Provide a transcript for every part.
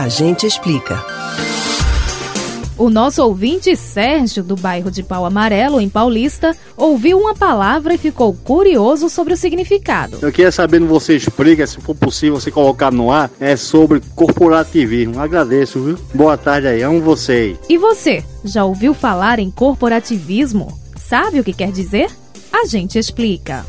A gente explica. O nosso ouvinte Sérgio, do bairro de Pau Amarelo, em Paulista, ouviu uma palavra e ficou curioso sobre o significado. Eu queria saber, você explica, se for possível você colocar no ar, é sobre corporativismo. Agradeço, viu? Boa tarde aí, amo você. E você, já ouviu falar em corporativismo? Sabe o que quer dizer? A gente explica.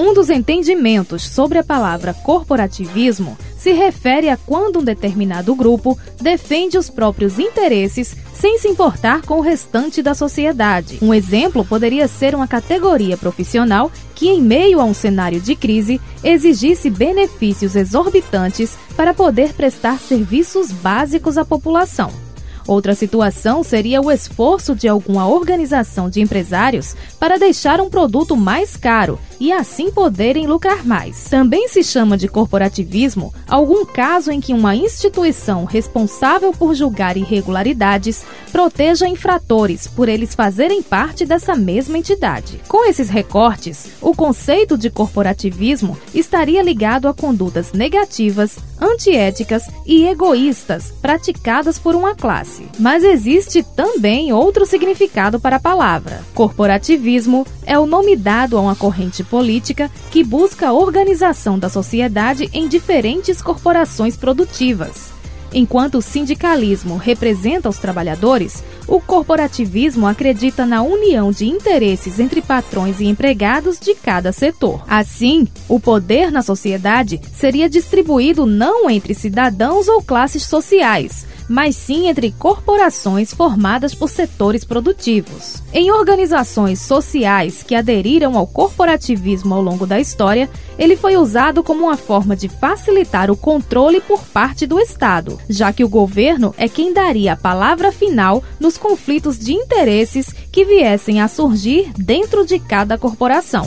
Um dos entendimentos sobre a palavra corporativismo se refere a quando um determinado grupo defende os próprios interesses sem se importar com o restante da sociedade. Um exemplo poderia ser uma categoria profissional que, em meio a um cenário de crise, exigisse benefícios exorbitantes para poder prestar serviços básicos à população. Outra situação seria o esforço de alguma organização de empresários para deixar um produto mais caro e assim poderem lucrar mais. Também se chama de corporativismo algum caso em que uma instituição responsável por julgar irregularidades proteja infratores por eles fazerem parte dessa mesma entidade. Com esses recortes, o conceito de corporativismo estaria ligado a condutas negativas, antiéticas e egoístas praticadas por uma classe. Mas existe também outro significado para a palavra. Corporativismo é o nome dado a uma corrente política que busca a organização da sociedade em diferentes corporações produtivas. Enquanto o sindicalismo representa os trabalhadores, o corporativismo acredita na união de interesses entre patrões e empregados de cada setor. Assim, o poder na sociedade seria distribuído não entre cidadãos ou classes sociais, mas sim entre corporações formadas por setores produtivos. Em organizações sociais que aderiram ao corporativismo ao longo da história, ele foi usado como uma forma de facilitar o controle por parte do Estado, já que o governo é quem daria a palavra final nos conflitos de interesses que viessem a surgir dentro de cada corporação.